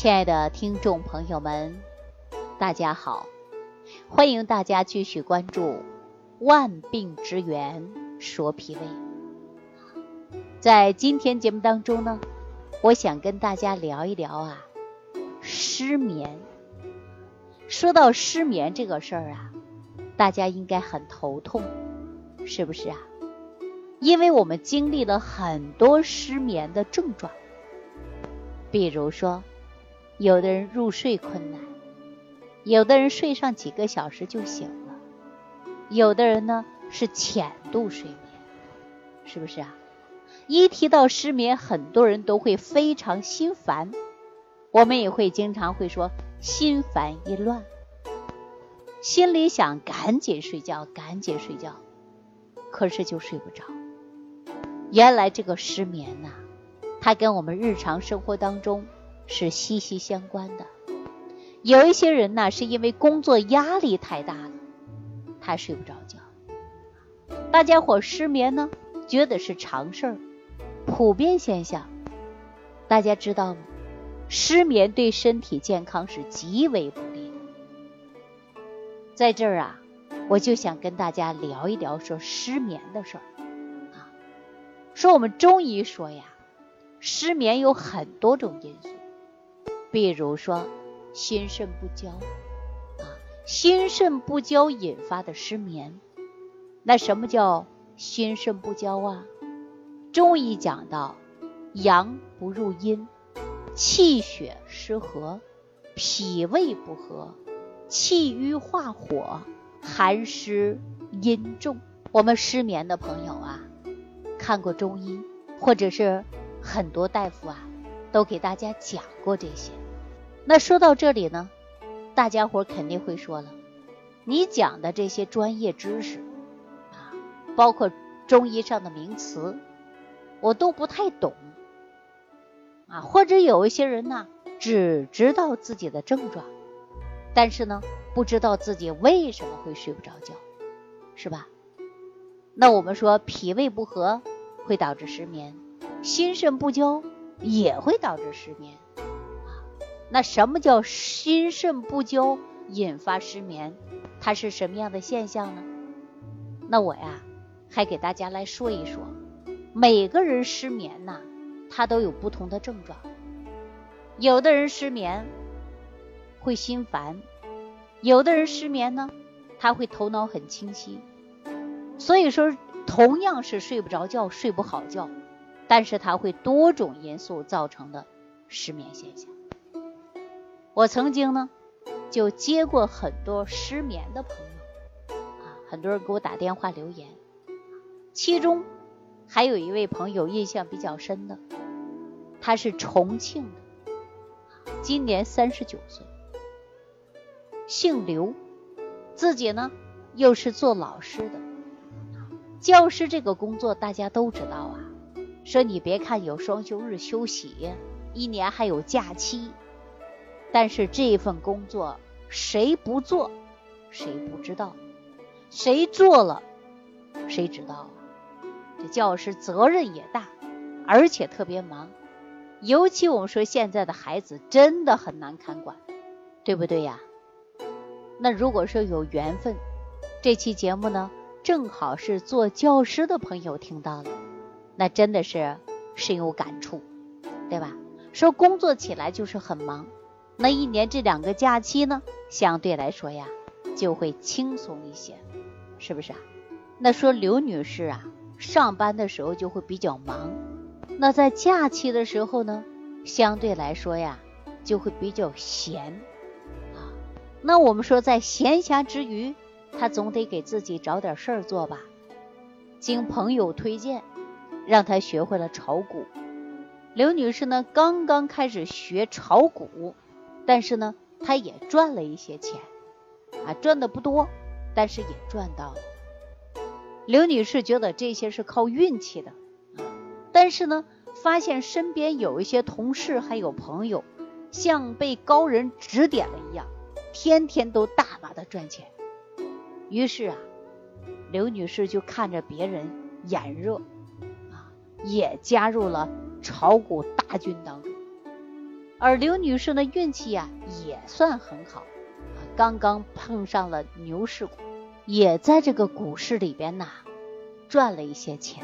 亲爱的听众朋友们，大家好，欢迎大家继续关注《万病之源说脾胃》。在今天节目当中呢，我想跟大家聊一聊啊，失眠。说到失眠这个事儿啊，大家应该很头痛，是不是啊？因为我们经历了很多失眠的症状，比如说。有的人入睡困难，有的人睡上几个小时就醒了，有的人呢是浅度睡眠，是不是啊？一提到失眠，很多人都会非常心烦，我们也会经常会说心烦意乱，心里想赶紧睡觉，赶紧睡觉，可是就睡不着。原来这个失眠呐，它跟我们日常生活当中。是息息相关的。有一些人呢，是因为工作压力太大了，他睡不着觉。大家伙失眠呢，觉得是常事儿，普遍现象。大家知道吗？失眠对身体健康是极为不利的。在这儿啊，我就想跟大家聊一聊说失眠的事儿啊。说我们中医说呀，失眠有很多种因素。比如说，心肾不交啊，心肾不交引发的失眠。那什么叫心肾不交啊？中医讲到，阳不入阴，气血失和，脾胃不和，气郁化火，寒湿阴重。我们失眠的朋友啊，看过中医，或者是很多大夫啊，都给大家讲过这些。那说到这里呢，大家伙肯定会说了，你讲的这些专业知识啊，包括中医上的名词，我都不太懂啊。或者有一些人呢，只知道自己的症状，但是呢，不知道自己为什么会睡不着觉，是吧？那我们说脾胃不和会导致失眠，心肾不交也会导致失眠。那什么叫心肾不交引发失眠？它是什么样的现象呢？那我呀，还给大家来说一说，每个人失眠呐，他都有不同的症状。有的人失眠会心烦，有的人失眠呢，他会头脑很清晰。所以说，同样是睡不着觉、睡不好觉，但是它会多种因素造成的失眠现象。我曾经呢，就接过很多失眠的朋友，啊，很多人给我打电话留言，其中还有一位朋友印象比较深的，他是重庆的，今年三十九岁，姓刘，自己呢又是做老师的，教师这个工作大家都知道啊，说你别看有双休日休息，一年还有假期。但是这份工作谁不做，谁不知道；谁做了，谁知道啊？这教师责任也大，而且特别忙。尤其我们说现在的孩子真的很难看管，对不对呀？那如果说有缘分，这期节目呢，正好是做教师的朋友听到了，那真的是深有感触，对吧？说工作起来就是很忙。那一年这两个假期呢，相对来说呀，就会轻松一些，是不是啊？那说刘女士啊，上班的时候就会比较忙，那在假期的时候呢，相对来说呀，就会比较闲啊。那我们说在闲暇之余，她总得给自己找点事儿做吧。经朋友推荐，让她学会了炒股。刘女士呢，刚刚开始学炒股。但是呢，他也赚了一些钱，啊，赚的不多，但是也赚到了。刘女士觉得这些是靠运气的，但是呢，发现身边有一些同事还有朋友，像被高人指点了一样，天天都大把的赚钱。于是啊，刘女士就看着别人眼热，啊，也加入了炒股大军当中。而刘女士的运气呀也算很好，刚刚碰上了牛市股，也在这个股市里边呐赚了一些钱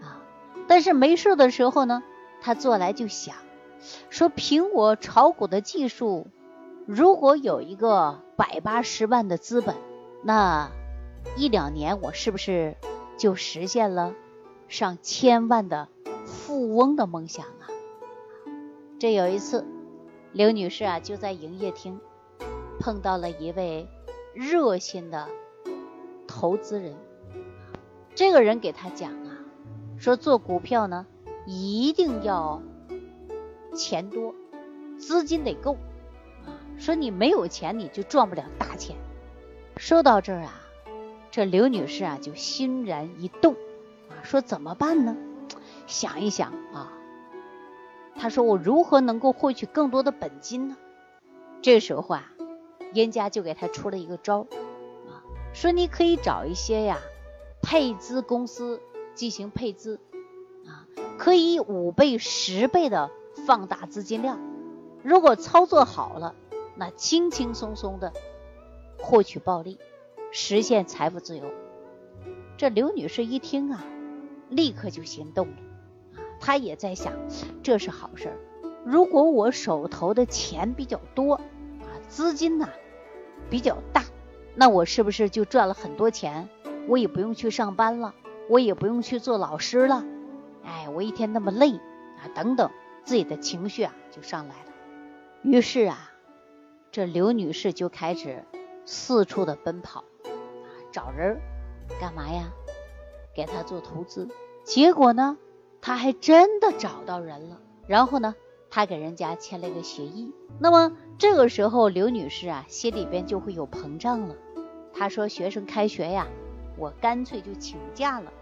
啊。但是没事的时候呢，她坐来就想，说凭我炒股的技术，如果有一个百八十万的资本，那一两年我是不是就实现了上千万的富翁的梦想？这有一次，刘女士啊就在营业厅碰到了一位热心的投资人。这个人给她讲啊，说做股票呢一定要钱多，资金得够啊。说你没有钱你就赚不了大钱。说到这儿啊，这刘女士啊就欣然一动啊，说怎么办呢？想一想啊。他说：“我如何能够获取更多的本金呢？”这时候啊，严家就给他出了一个招啊，说你可以找一些呀配资公司进行配资啊，可以五倍、十倍的放大资金量。如果操作好了，那轻轻松松的获取暴利，实现财富自由。这刘女士一听啊，立刻就心动了。他也在想，这是好事儿。如果我手头的钱比较多啊，资金呐比较大，那我是不是就赚了很多钱？我也不用去上班了，我也不用去做老师了。哎，我一天那么累啊，等等，自己的情绪啊就上来了。于是啊，这刘女士就开始四处的奔跑啊，找人干嘛呀？给他做投资。结果呢？他还真的找到人了，然后呢，他给人家签了一个协议。那么这个时候，刘女士啊，心里边就会有膨胀了。她说：“学生开学呀，我干脆就请假了，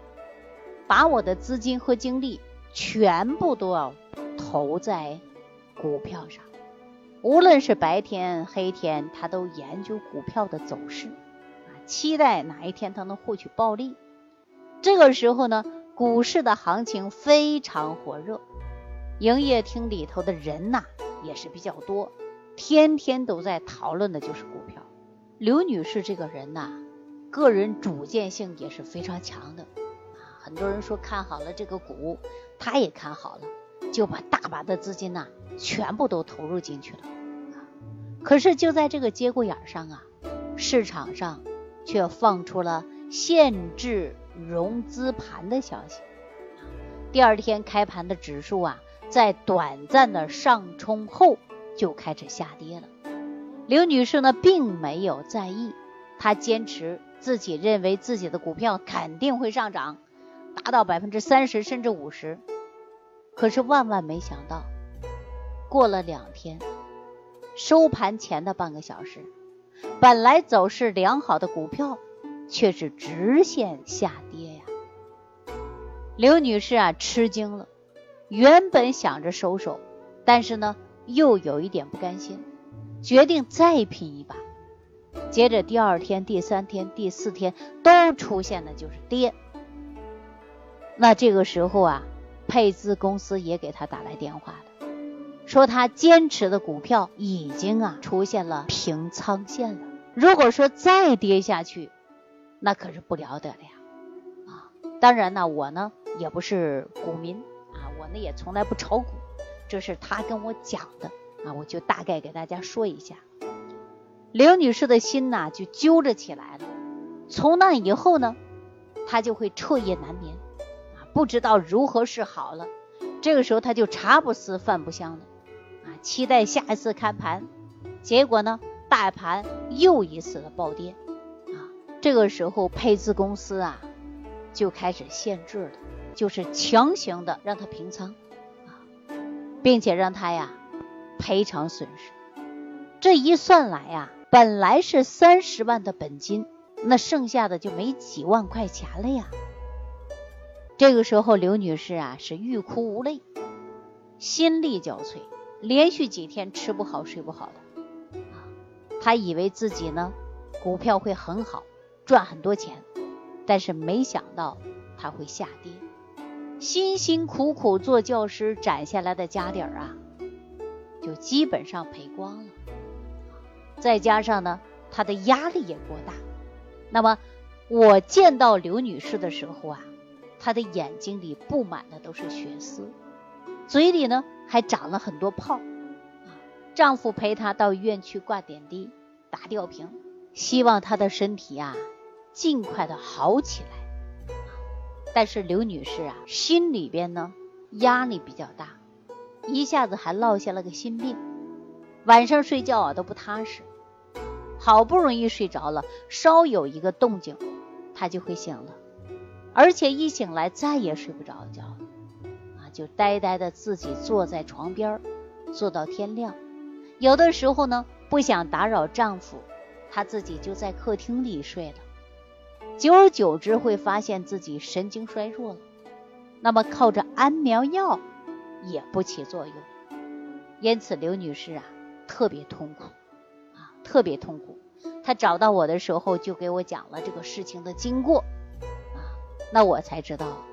把我的资金和精力全部都要投在股票上，无论是白天黑天，她都研究股票的走势啊，期待哪一天她能获取暴利。这个时候呢。”股市的行情非常火热，营业厅里头的人呐也是比较多，天天都在讨论的就是股票。刘女士这个人呐，个人主见性也是非常强的啊。很多人说看好了这个股，她也看好了，就把大把的资金呐全部都投入进去了。可是就在这个节骨眼上啊，市场上却放出了限制。融资盘的消息，第二天开盘的指数啊，在短暂的上冲后就开始下跌了。刘女士呢，并没有在意，她坚持自己认为自己的股票肯定会上涨，达到百分之三十甚至五十。可是万万没想到，过了两天，收盘前的半个小时，本来走势良好的股票。却是直线下跌呀！刘女士啊，吃惊了。原本想着收手，但是呢，又有一点不甘心，决定再拼一把。接着第二天、第三天、第四天都出现的就是跌。那这个时候啊，配资公司也给他打来电话了，说他坚持的股票已经啊出现了平仓线了。如果说再跌下去，那可是不了得了呀，啊！当然呢，我呢也不是股民啊，我呢也从来不炒股，这是他跟我讲的啊，我就大概给大家说一下。刘女士的心呐就揪着起来了，从那以后呢，她就会彻夜难眠啊，不知道如何是好了。这个时候她就茶不思饭不香的啊，期待下一次开盘，结果呢，大盘又一次的暴跌。这个时候，配资公司啊就开始限制了，就是强行的让他平仓啊，并且让他呀赔偿损失。这一算来呀，本来是三十万的本金，那剩下的就没几万块钱了呀。这个时候，刘女士啊是欲哭无泪，心力交瘁，连续几天吃不好睡不好的啊。她以为自己呢股票会很好。赚很多钱，但是没想到它会下跌。辛辛苦苦做教师攒下来的家底儿啊，就基本上赔光了。再加上呢，她的压力也过大。那么我见到刘女士的时候啊，她的眼睛里布满的都是血丝，嘴里呢还长了很多泡。丈夫陪她到医院去挂点滴、打吊瓶，希望她的身体啊尽快的好起来。但是刘女士啊，心里边呢压力比较大，一下子还落下了个心病，晚上睡觉啊都不踏实。好不容易睡着了，稍有一个动静，她就会醒了，而且一醒来再也睡不着觉，啊，就呆呆的自己坐在床边，坐到天亮。有的时候呢，不想打扰丈夫，她自己就在客厅里睡了。久而久之，会发现自己神经衰弱了。那么靠着安眠药也不起作用，因此刘女士啊，特别痛苦啊，特别痛苦。她找到我的时候，就给我讲了这个事情的经过啊，那我才知道，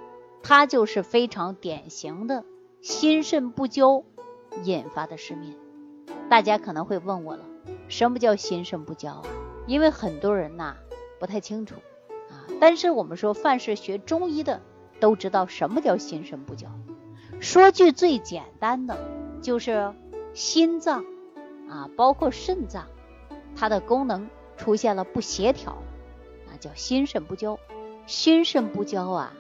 她就是非常典型的心肾不交引发的失眠。大家可能会问我了，什么叫心肾不交啊？因为很多人呐不太清楚。但是我们说，凡是学中医的都知道什么叫心肾不交。说句最简单的，就是心脏啊，包括肾脏，它的功能出现了不协调，那叫心肾不交。心肾不交啊，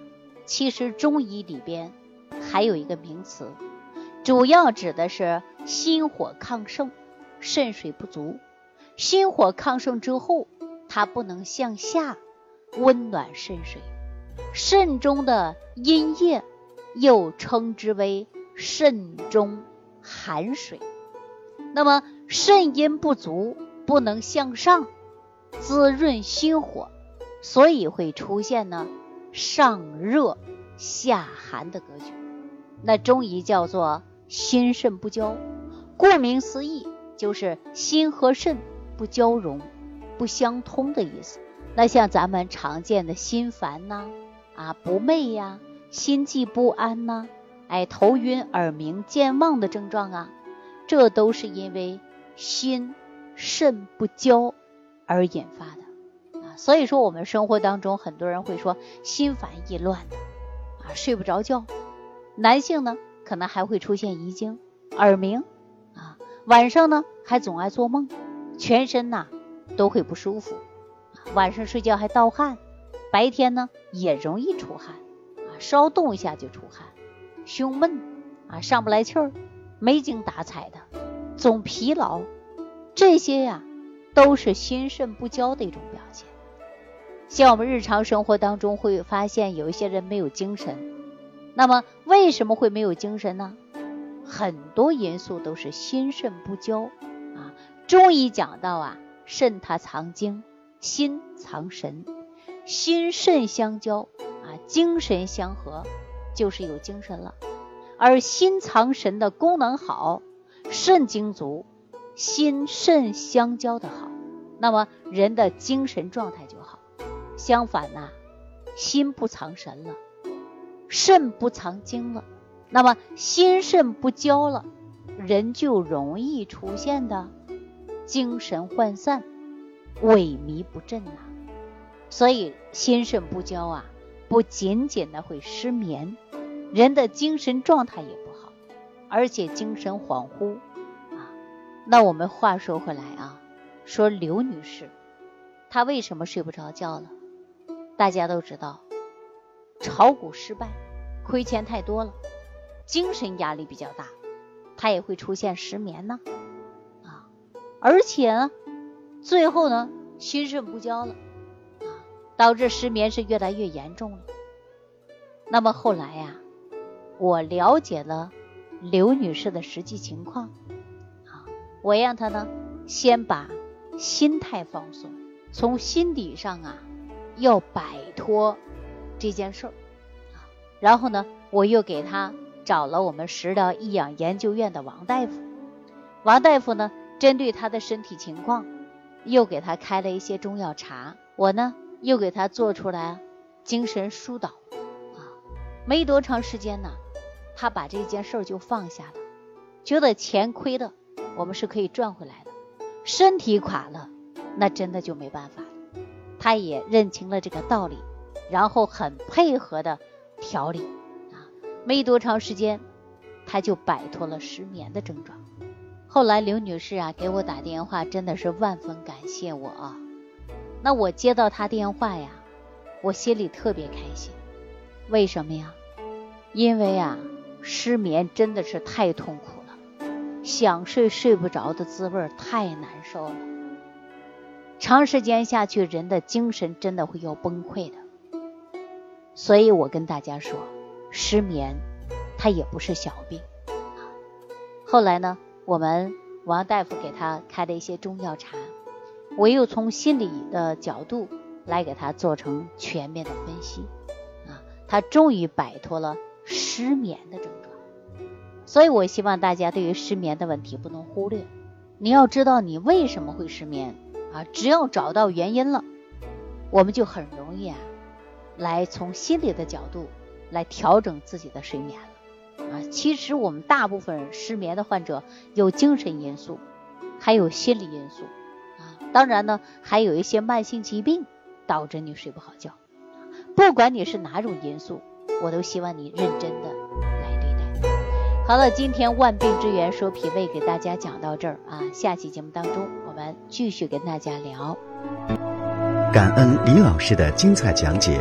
其实中医里边还有一个名词。主要指的是心火亢盛，肾水不足。心火亢盛之后，它不能向下温暖肾水，肾中的阴液又称之为肾中寒水。那么肾阴不足，不能向上滋润心火，所以会出现呢上热下寒的格局。那中医叫做。心肾不交，顾名思义，就是心和肾不交融、不相通的意思。那像咱们常见的心烦呐、啊不寐呀、心悸不安呐、哎头晕耳鸣、健忘的症状啊，这都是因为心肾不交而引发的啊。所以说，我们生活当中很多人会说心烦意乱的啊，睡不着觉。男性呢？可能还会出现遗精、耳鸣啊，晚上呢还总爱做梦，全身呐都会不舒服，晚上睡觉还盗汗，白天呢也容易出汗啊，稍动一下就出汗，胸闷啊，上不来气儿，没精打采的，总疲劳，这些呀都是心肾不交的一种表现。像我们日常生活当中会发现有一些人没有精神。那么为什么会没有精神呢？很多因素都是心肾不交啊。中医讲到啊，肾它藏精，心藏神，心肾相交啊，精神相合，就是有精神了。而心藏神的功能好，肾精足，心肾相交的好，那么人的精神状态就好。相反呐，心不藏神了。肾不藏精了，那么心肾不交了，人就容易出现的精神涣散、萎靡不振呐。所以心肾不交啊，不仅仅的会失眠，人的精神状态也不好，而且精神恍惚啊。那我们话说回来啊，说刘女士，她为什么睡不着觉了？大家都知道。炒股失败，亏钱太多了，精神压力比较大，她也会出现失眠呢，啊，而且呢，最后呢，心肾不交了，啊，导致失眠是越来越严重了。那么后来呀，我了解了刘女士的实际情况，啊，我让她呢先把心态放松，从心底上啊要摆脱。这件事儿啊，然后呢，我又给他找了我们食疗益养研究院的王大夫。王大夫呢，针对他的身体情况，又给他开了一些中药茶。我呢，又给他做出来精神疏导啊。没多长时间呢，他把这件事儿就放下了，觉得钱亏的我们是可以赚回来的。身体垮了，那真的就没办法了。他也认清了这个道理，然后很配合的调理啊，没多长时间，他就摆脱了失眠的症状。后来刘女士啊给我打电话，真的是万分感谢我啊。那我接到她电话呀，我心里特别开心。为什么呀？因为啊，失眠真的是太痛苦了，想睡睡不着的滋味太难受了。长时间下去，人的精神真的会要崩溃的。所以我跟大家说，失眠它也不是小病。后来呢，我们王大夫给他开了一些中药茶，我又从心理的角度来给他做成全面的分析，啊，他终于摆脱了。失眠的症状，所以我希望大家对于失眠的问题不能忽略。你要知道你为什么会失眠啊？只要找到原因了，我们就很容易啊，来从心理的角度来调整自己的睡眠了啊。其实我们大部分失眠的患者有精神因素，还有心理因素啊。当然呢，还有一些慢性疾病导致你睡不好觉。不管你是哪种因素。我都希望你认真的来对待。好了，今天万病之源说脾胃给大家讲到这儿啊，下期节目当中我们继续跟大家聊。感恩李老师的精彩讲解。